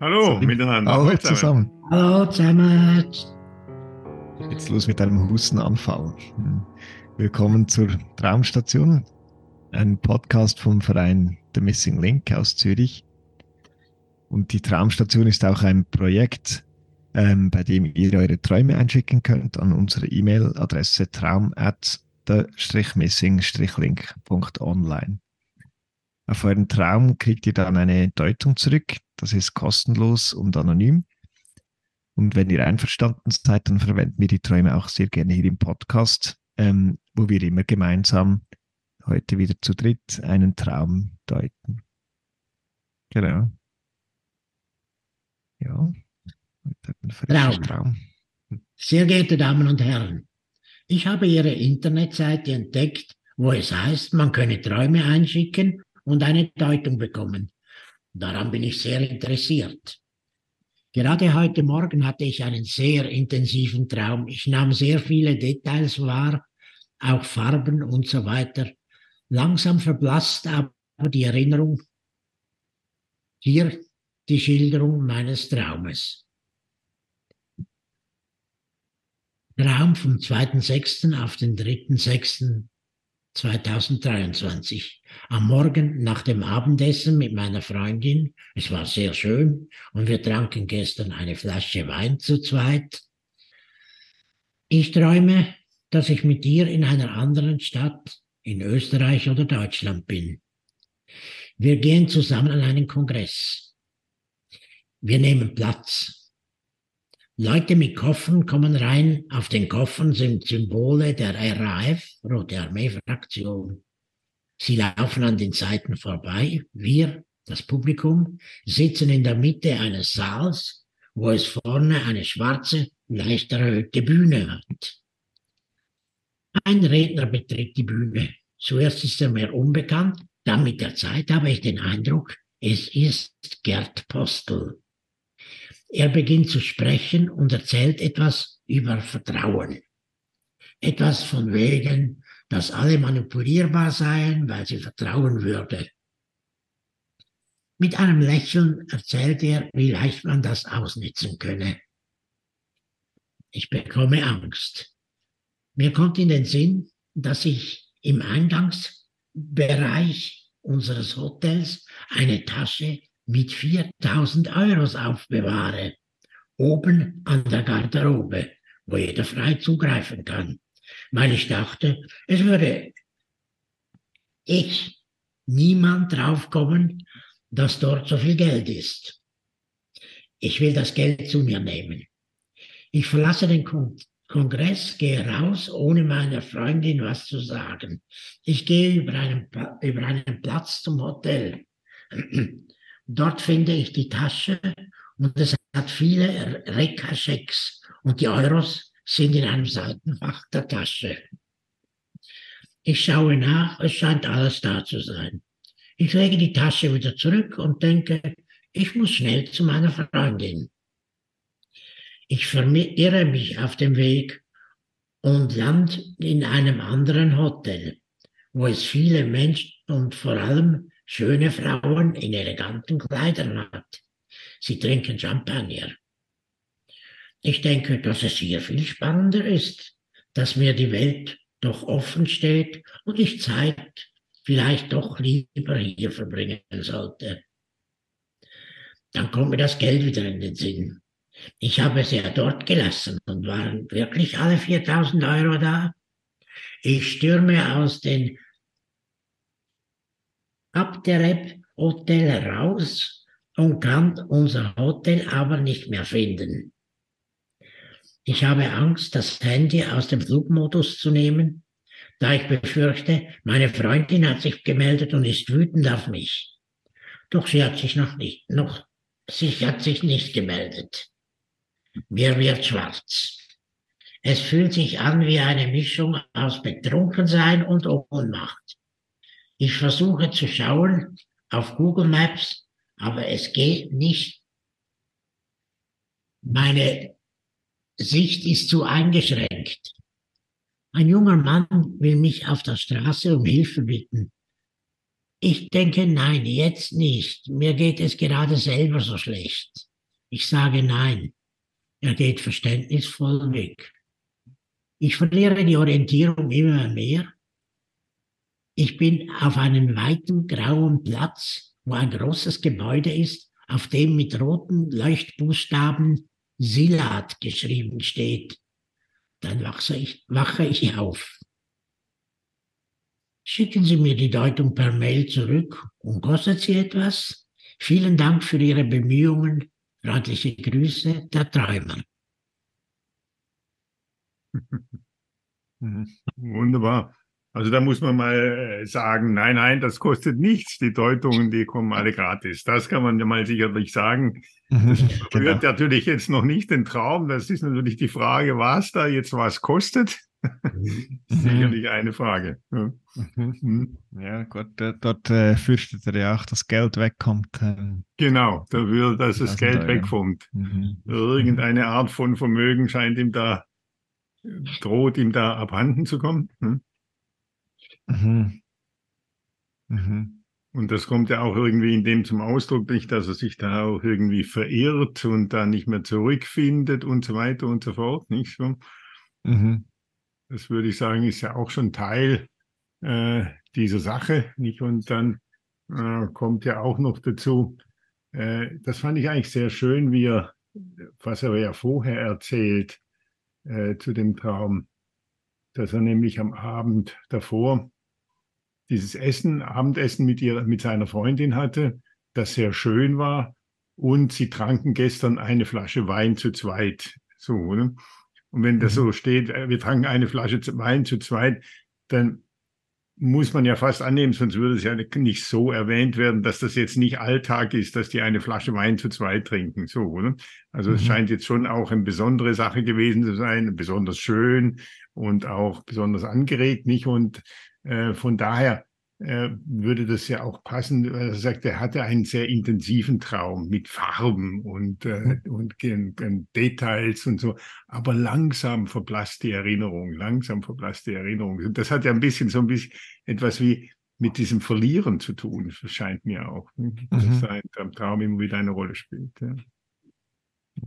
Hallo miteinander. Hallo zusammen. Hallo zusammen. Jetzt los mit einem Hustenanfall. Hm. Willkommen zur Traumstation, ein Podcast vom Verein The Missing Link aus Zürich. Und die Traumstation ist auch ein Projekt, ähm, bei dem ihr eure Träume einschicken könnt an unsere E-Mail-Adresse traum at the-missing-link.online. Auf euren Traum kriegt ihr dann eine Deutung zurück. Das ist kostenlos und anonym. Und wenn ihr einverstanden seid, dann verwenden wir die Träume auch sehr gerne hier im Podcast ähm, wo wir immer gemeinsam heute wieder zu dritt einen Traum deuten. Genau. Ja. Traum. Traum. Sehr geehrte Damen und Herren, ich habe Ihre Internetseite entdeckt, wo es heißt, man könne Träume einschicken und eine Deutung bekommen. Daran bin ich sehr interessiert. Gerade heute Morgen hatte ich einen sehr intensiven Traum. Ich nahm sehr viele Details wahr auch Farben und so weiter. Langsam verblasst aber die Erinnerung. Hier die Schilderung meines Traumes. Traum vom 2.6. auf den 3.6.2023. Am Morgen nach dem Abendessen mit meiner Freundin. Es war sehr schön und wir tranken gestern eine Flasche Wein zu zweit. Ich träume, dass ich mit dir in einer anderen Stadt, in Österreich oder Deutschland bin. Wir gehen zusammen an einen Kongress. Wir nehmen Platz. Leute mit Koffern kommen rein. Auf den Koffern sind Symbole der RAF, Rote Armee-Fraktion. Sie laufen an den Seiten vorbei. Wir, das Publikum, sitzen in der Mitte eines Saals, wo es vorne eine schwarze, leicht erhöhte Bühne hat. Ein Redner betritt die Bühne. Zuerst ist er mir unbekannt, dann mit der Zeit habe ich den Eindruck, es ist Gerd Postel. Er beginnt zu sprechen und erzählt etwas über Vertrauen. Etwas von wegen, dass alle manipulierbar seien, weil sie vertrauen würde. Mit einem Lächeln erzählt er, wie leicht man das ausnutzen könne. Ich bekomme Angst. Mir kommt in den Sinn, dass ich im Eingangsbereich unseres Hotels eine Tasche mit 4000 Euros aufbewahre, oben an der Garderobe, wo jeder frei zugreifen kann, weil ich dachte, es würde ich niemand draufkommen, dass dort so viel Geld ist. Ich will das Geld zu mir nehmen. Ich verlasse den Kongress, gehe raus, ohne meiner Freundin was zu sagen. Ich gehe über einen, über einen Platz zum Hotel. Dort finde ich die Tasche und es hat viele Rekaschecks und die Euros sind in einem Seitenfach der Tasche. Ich schaue nach, es scheint alles da zu sein. Ich lege die Tasche wieder zurück und denke, ich muss schnell zu meiner Freundin. Ich verirre mich auf dem Weg und land in einem anderen Hotel, wo es viele Menschen und vor allem schöne Frauen in eleganten Kleidern hat. Sie trinken Champagner. Ich denke, dass es hier viel spannender ist, dass mir die Welt doch offen steht und ich Zeit vielleicht doch lieber hier verbringen sollte. Dann kommt mir das Geld wieder in den Sinn. Ich habe sie ja dort gelassen und waren wirklich alle 4000 Euro da. Ich stürme aus dem Abdereb Hotel raus und kann unser Hotel aber nicht mehr finden. Ich habe Angst, das Handy aus dem Flugmodus zu nehmen, da ich befürchte, meine Freundin hat sich gemeldet und ist wütend auf mich. Doch sie hat sich noch nicht, noch, sie hat sich nicht gemeldet. Mir wird schwarz. Es fühlt sich an wie eine Mischung aus Betrunkensein und Ohnmacht. Ich versuche zu schauen auf Google Maps, aber es geht nicht. Meine Sicht ist zu eingeschränkt. Ein junger Mann will mich auf der Straße um Hilfe bitten. Ich denke, nein, jetzt nicht. Mir geht es gerade selber so schlecht. Ich sage nein. Er geht verständnisvoll weg. Ich verliere die Orientierung immer mehr. Ich bin auf einem weiten grauen Platz, wo ein großes Gebäude ist, auf dem mit roten Leuchtbuchstaben Silat geschrieben steht. Dann wache ich, wache ich auf. Schicken Sie mir die Deutung per Mail zurück und kostet sie etwas? Vielen Dank für Ihre Bemühungen. Freundliche Grüße, der Träumer. Wunderbar. Also da muss man mal äh, sagen, nein, nein, das kostet nichts. Die Deutungen, die kommen alle gratis. Das kann man ja mal sicherlich sagen. Mhm, das berührt genau. natürlich jetzt noch nicht den Traum. Das ist natürlich die Frage, was da jetzt was kostet. Mhm. sicherlich eine Frage. Ja, mhm. ja gut, dort äh, fürchtet er ja auch, dass Geld wegkommt. Ähm, genau, da will, dass das, das Geld wegkommt. Mhm. Irgendeine Art von Vermögen scheint ihm da, droht ihm da abhanden zu kommen. Hm? Mhm. Mhm. Und das kommt ja auch irgendwie in dem zum Ausdruck, nicht, dass er sich da auch irgendwie verirrt und da nicht mehr zurückfindet und so weiter und so fort, nicht so. Mhm. Das würde ich sagen, ist ja auch schon Teil äh, dieser Sache, nicht? Und dann äh, kommt ja auch noch dazu, äh, das fand ich eigentlich sehr schön, wie er, was er ja vorher erzählt äh, zu dem Traum, dass er nämlich am Abend davor dieses Essen, Abendessen mit, ihr, mit seiner Freundin hatte, das sehr schön war. Und sie tranken gestern eine Flasche Wein zu zweit. So, oder? Und wenn das mhm. so steht, äh, wir tranken eine Flasche Wein zu zweit, dann muss man ja fast annehmen, sonst würde es ja nicht so erwähnt werden, dass das jetzt nicht Alltag ist, dass die eine Flasche Wein zu zweit trinken. So, oder? Also mhm. es scheint jetzt schon auch eine besondere Sache gewesen zu sein, besonders schön und auch besonders angeregt, nicht? Und äh, von daher äh, würde das ja auch passen. Er sagt, er hatte einen sehr intensiven Traum mit Farben und, äh, mhm. und, Details und so. Aber langsam verblasst die Erinnerung, langsam verblasst die Erinnerung. Und das hat ja ein bisschen so ein bisschen etwas wie mit diesem Verlieren zu tun, scheint mir auch. Ne? Dass mhm. ein Traum immer wieder eine Rolle spielt. Ja.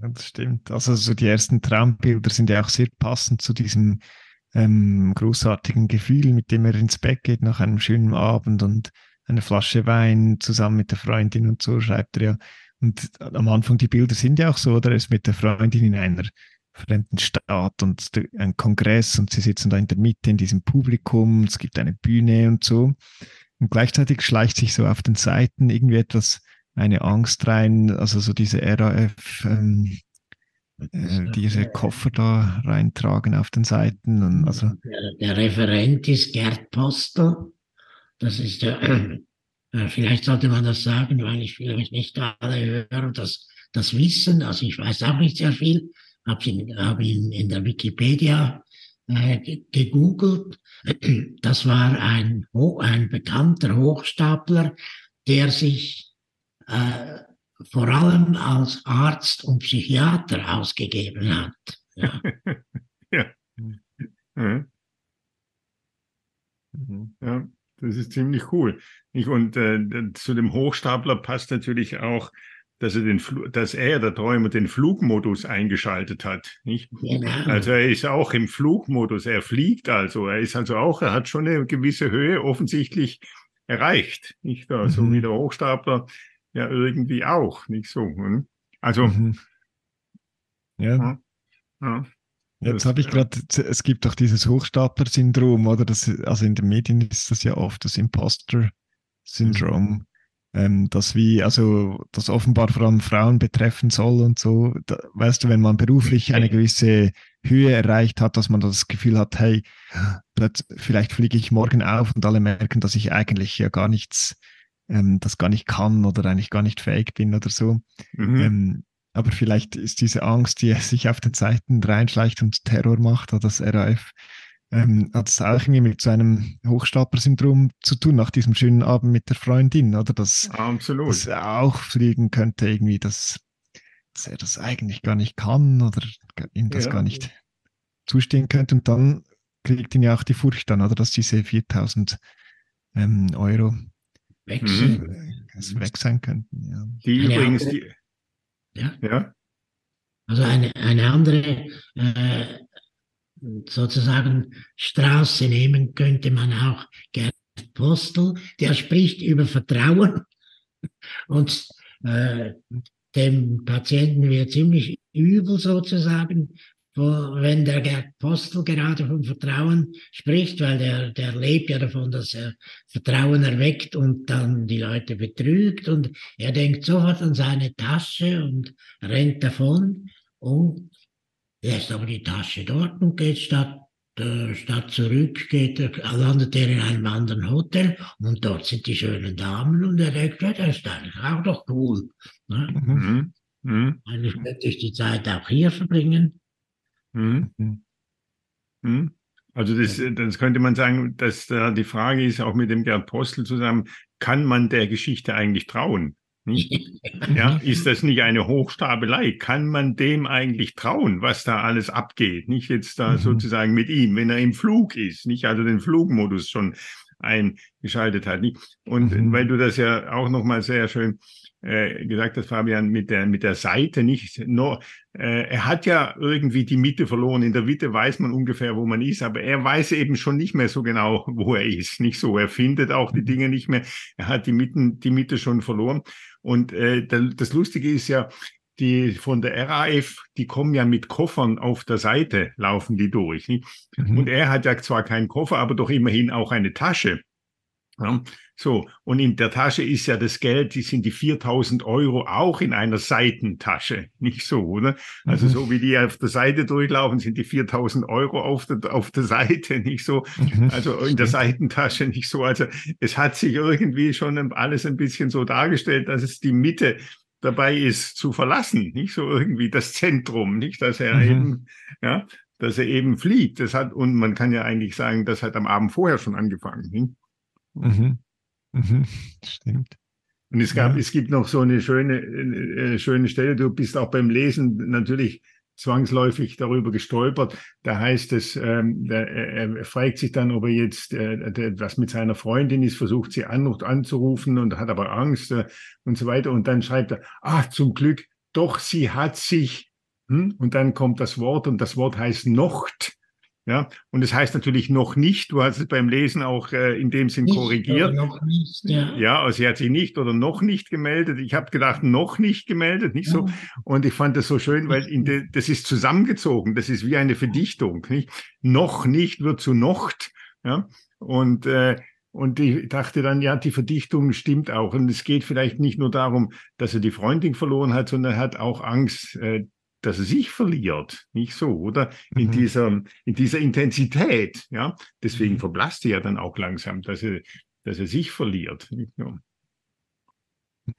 Ja, das stimmt. Also so die ersten Traumbilder sind ja auch sehr passend zu diesem ähm, großartigen Gefühl, mit dem er ins Bett geht nach einem schönen Abend und eine Flasche Wein zusammen mit der Freundin und so, schreibt er ja. Und am Anfang, die Bilder sind ja auch so, oder er ist mit der Freundin in einer fremden Stadt und ein Kongress und sie sitzen da in der Mitte in diesem Publikum, es gibt eine Bühne und so. Und gleichzeitig schleicht sich so auf den Seiten irgendwie etwas, eine Angst rein, also so diese RAF, ähm, äh, diese Koffer da reintragen auf den Seiten. Und also der, der Referent ist Gerd Postel. Das ist der, äh, vielleicht sollte man das sagen, weil ich vielleicht nicht alle Hörer das, das wissen. Also ich weiß auch nicht sehr viel, habe ihn, hab ihn in der Wikipedia äh, gegoogelt. Das war ein, ein bekannter Hochstapler, der sich äh, vor allem als Arzt und Psychiater ausgegeben hat. Ja. ja. ja. ja. das ist ziemlich cool. Und äh, zu dem Hochstapler passt natürlich auch, dass er, den dass er, der Träumer, den Flugmodus eingeschaltet hat. Nicht? Genau. Also er ist auch im Flugmodus, er fliegt also, er ist also auch, er hat schon eine gewisse Höhe offensichtlich erreicht. Nicht? So also mhm. wie der Hochstapler ja irgendwie auch, nicht so. Hm? Also. Mhm. Ja. ja. ja. Jetzt habe ich gerade, es gibt auch dieses Hochstapler-Syndrom, oder? Das, also in den Medien ist das ja oft das Imposter-Syndrom, mhm. ähm, das wie, also das offenbar vor allem Frauen betreffen soll und so. Da, weißt du, wenn man beruflich eine gewisse Höhe erreicht hat, dass man das Gefühl hat, hey, vielleicht fliege ich morgen auf und alle merken, dass ich eigentlich ja gar nichts ähm, das gar nicht kann oder eigentlich gar nicht fähig bin oder so. Mhm. Ähm, aber vielleicht ist diese Angst, die sich auf den Seiten reinschleicht und Terror macht, oder das RAF, ähm, hat es auch irgendwie mit so einem Hochstapler-Syndrom zu tun, nach diesem schönen Abend mit der Freundin, oder? Dass, Absolut. dass er auch fliegen könnte, irgendwie, dass, dass er das eigentlich gar nicht kann oder ihm das ja. gar nicht zustehen könnte. Und dann kriegt ihn ja auch die Furcht dann, oder? Dass diese 4000 ähm, Euro weg, mhm. weg sein könnten. Ja. Die eine übrigens, andere, die, ja. ja. Also eine, eine andere äh, sozusagen Straße nehmen, könnte man auch Gerd Postel, der spricht über Vertrauen und äh, dem Patienten wird ziemlich übel sozusagen, wenn der Gerd Postel gerade vom Vertrauen spricht, weil der, der lebt ja davon, dass er Vertrauen erweckt und dann die Leute betrügt und er denkt sofort an seine Tasche und rennt davon und lässt aber die Tasche dort und geht statt, äh, statt zurück, geht er, landet er in einem anderen Hotel und dort sind die schönen Damen und er denkt, ja, das ist eigentlich auch doch cool. Ne? Mhm. Mhm. Eigentlich könnte ich die Zeit auch hier verbringen. Mhm. Mhm. Also das, das könnte man sagen, dass da die Frage ist, auch mit dem Gerd Postel zusammen, kann man der Geschichte eigentlich trauen? Ja, ist das nicht eine Hochstapelei? Kann man dem eigentlich trauen, was da alles abgeht? Nicht jetzt da mhm. sozusagen mit ihm, wenn er im Flug ist, nicht also den Flugmodus schon eingeschaltet hat. Nicht? Und mhm. weil du das ja auch nochmal sehr schön äh, gesagt hast, Fabian, mit der, mit der Seite nicht nur, äh, er hat ja irgendwie die Mitte verloren. In der Mitte weiß man ungefähr, wo man ist, aber er weiß eben schon nicht mehr so genau, wo er ist. Nicht so. Er findet auch die Dinge nicht mehr. Er hat die Mitten, die Mitte schon verloren. Und äh, das Lustige ist ja, die von der RAF, die kommen ja mit Koffern auf der Seite, laufen die durch. Mhm. Und er hat ja zwar keinen Koffer, aber doch immerhin auch eine Tasche. Ja, so, und in der Tasche ist ja das Geld, die sind die 4000 Euro auch in einer Seitentasche, nicht so, oder? Also mhm. so wie die auf der Seite durchlaufen, sind die 4000 Euro auf der, auf der Seite, nicht so, mhm. also in der Seitentasche nicht so. Also es hat sich irgendwie schon alles ein bisschen so dargestellt, dass es die Mitte dabei ist zu verlassen, nicht so irgendwie das Zentrum, nicht, dass er mhm. eben, ja, dass er eben fliegt. Das hat, und man kann ja eigentlich sagen, das hat am Abend vorher schon angefangen. Nicht? Mhm. Mhm. Stimmt. Und es gab, ja. es gibt noch so eine schöne, äh, schöne Stelle. Du bist auch beim Lesen natürlich zwangsläufig darüber gestolpert. Da heißt es, ähm, der, er fragt sich dann, ob er jetzt äh, was mit seiner Freundin ist, versucht sie an, anzurufen und hat aber Angst äh, und so weiter. Und dann schreibt er, ach, zum Glück, doch, sie hat sich, hm? und dann kommt das Wort und das Wort heißt Nocht. Ja, und es das heißt natürlich noch nicht, du hast es beim Lesen auch äh, in dem Sinn nicht korrigiert. Noch nicht, ja. ja, also sie hat sich nicht oder noch nicht gemeldet. Ich habe gedacht, noch nicht gemeldet, nicht ja. so. Und ich fand das so schön, weil in de, das ist zusammengezogen, das ist wie eine Verdichtung. Nicht? Noch nicht wird zu Nocht. Ja, und äh, und ich dachte dann, ja, die Verdichtung stimmt auch. Und es geht vielleicht nicht nur darum, dass er die Freundin verloren hat, sondern er hat auch Angst, äh, dass er sich verliert, nicht so, oder? In mhm. dieser, in dieser Intensität, ja. Deswegen mhm. verblasst er ja dann auch langsam, dass er, dass er sich verliert. Ja.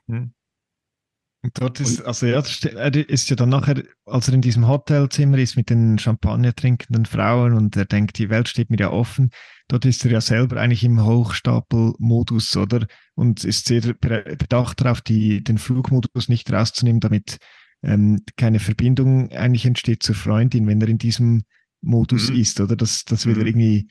Mhm. Und dort ist, und, also ja, er ist ja dann nachher, als er in diesem Hotelzimmer ist mit den Champagner trinkenden Frauen und er denkt, die Welt steht mir ja offen, dort ist er ja selber eigentlich im Hochstapelmodus, oder? Und ist sehr bedacht darauf, die, den Flugmodus nicht rauszunehmen, damit ähm, keine Verbindung eigentlich entsteht zur Freundin, wenn er in diesem Modus mhm. ist, oder? Das, das will mhm. er irgendwie,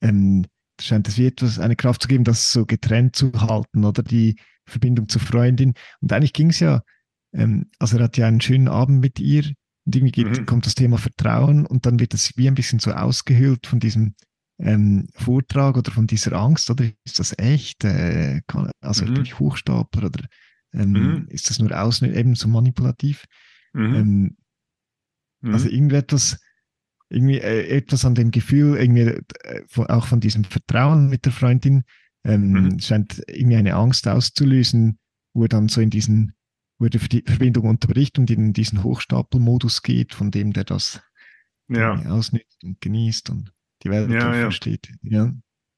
ähm, scheint es wie etwas, eine Kraft zu geben, das so getrennt zu halten, oder? Die Verbindung zur Freundin. Und eigentlich ging es ja, ähm, also er hat ja einen schönen Abend mit ihr und irgendwie geht, mhm. kommt das Thema Vertrauen und dann wird das wie ein bisschen so ausgehöhlt von diesem ähm, Vortrag oder von dieser Angst, oder ist das echt? Äh, kann, also mhm. bin ich Hochstapler oder ähm, mhm. Ist das nur außen eben so manipulativ? Mhm. Ähm, mhm. Also irgendetwas, irgendwie äh, etwas an dem Gefühl, irgendwie äh, von, auch von diesem Vertrauen mit der Freundin, ähm, mhm. scheint irgendwie eine Angst auszulösen, wo er dann so in diesen, wo er die Verbindung unterbricht und in diesen Hochstapelmodus geht, von dem der das ja. ausnützt und genießt und die Welt ja, versteht. Ja.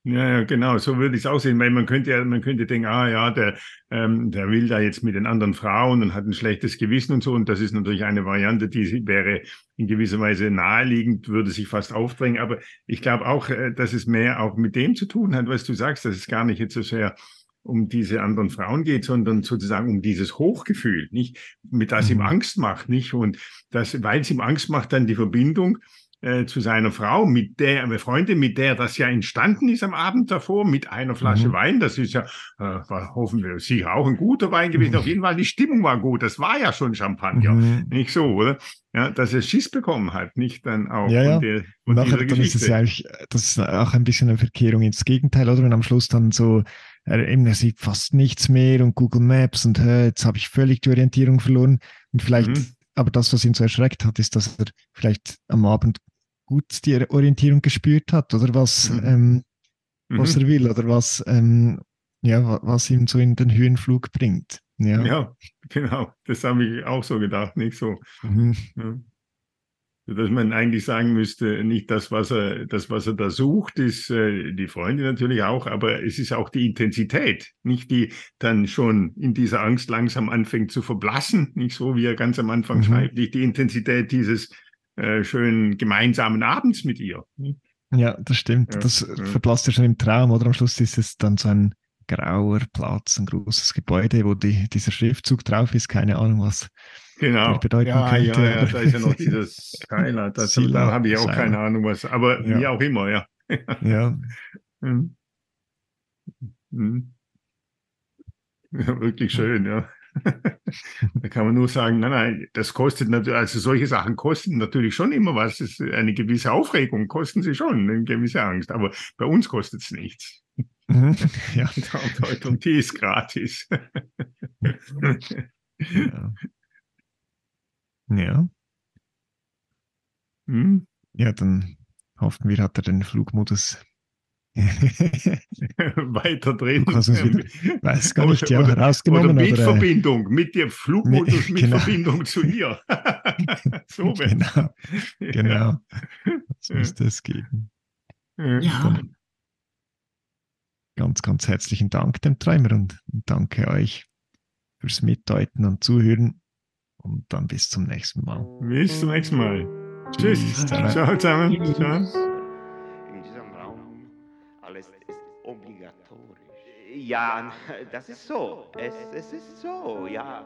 Ja, ja, genau, so würde ich es auch sehen, weil man könnte ja, man könnte denken, ah ja, der, ähm, der will da jetzt mit den anderen Frauen und hat ein schlechtes Gewissen und so. Und das ist natürlich eine Variante, die wäre in gewisser Weise naheliegend, würde sich fast aufdrängen. Aber ich glaube auch, äh, dass es mehr auch mit dem zu tun hat, was du sagst, dass es gar nicht jetzt so sehr um diese anderen Frauen geht, sondern sozusagen um dieses Hochgefühl, nicht? Mit das ihm mhm. Angst macht, nicht? Und das, weil es ihm Angst macht, dann die Verbindung äh, zu seiner Frau, mit der äh, Freundin, mit der das ja entstanden ist am Abend davor, mit einer Flasche mhm. Wein. Das ist ja, äh, war hoffen wir, sicher auch ein guter Wein gewesen. Mhm. Auf jeden Fall, die Stimmung war gut. Das war ja schon Champagner. Mhm. Nicht so, oder? Ja, dass er Schiss bekommen hat, nicht dann auch ja, ja. Der, von nachher, dann ist es ja eigentlich, das ist auch ein bisschen eine Verkehrung ins Gegenteil, oder? Wenn am Schluss dann so, er, eben, er sieht fast nichts mehr und Google Maps und hä, jetzt habe ich völlig die Orientierung verloren. Und vielleicht mhm aber das, was ihn so erschreckt hat, ist, dass er vielleicht am Abend gut die Orientierung gespürt hat oder was, mhm. ähm, was mhm. er will oder was, ähm, ja, was ihm so in den Höhenflug bringt. Ja, ja genau. Das habe ich auch so gedacht, nicht so. Mhm. Dass man eigentlich sagen müsste, nicht das, was er, das, was er da sucht, ist äh, die Freunde natürlich auch, aber es ist auch die Intensität, nicht die dann schon in dieser Angst langsam anfängt zu verblassen, nicht so, wie er ganz am Anfang mhm. schreibt, nicht die Intensität dieses äh, schönen gemeinsamen Abends mit ihr. Ja, das stimmt. Ja, das ja. verblasst ja schon im Traum, oder am Schluss ist es dann so ein grauer Platz, ein großes Gebäude, wo die, dieser Schriftzug drauf ist, keine Ahnung was genau. bedeuten ja, könnte. Ja, ja, da ist ja noch dieses Skylar, das, da habe ich auch Skylar. keine Ahnung was, aber ja. wie auch immer, ja. ja. Hm. Hm. ja. Wirklich schön, ja. da kann man nur sagen, nein, nein, das kostet natürlich, also solche Sachen kosten natürlich schon immer was. Ist eine gewisse Aufregung kosten sie schon, eine gewisse Angst, aber bei uns kostet es nichts. Mhm. ja. Und die ist gratis. ja. Ja. Hm. Ja, dann hoffen wir, hat er den Flugmodus weiter drin. weiß gar nicht, ja, oder, rausgenommen. Oder mit oder, Verbindung, mit dem Flugmodus, mit genau. Verbindung zu ihr. so genau, genau. Das müsste es geben. Ja. Ganz, ganz herzlichen Dank dem Träumer und danke euch fürs Mitdeuten und Zuhören. Und dann bis zum nächsten Mal. Bis zum nächsten Mal. Tschüss. Tschüss. Ciao zusammen. Ciao. In diesem Raum alles ist obligatorisch. Ja, das ist so. Es, es ist so, ja.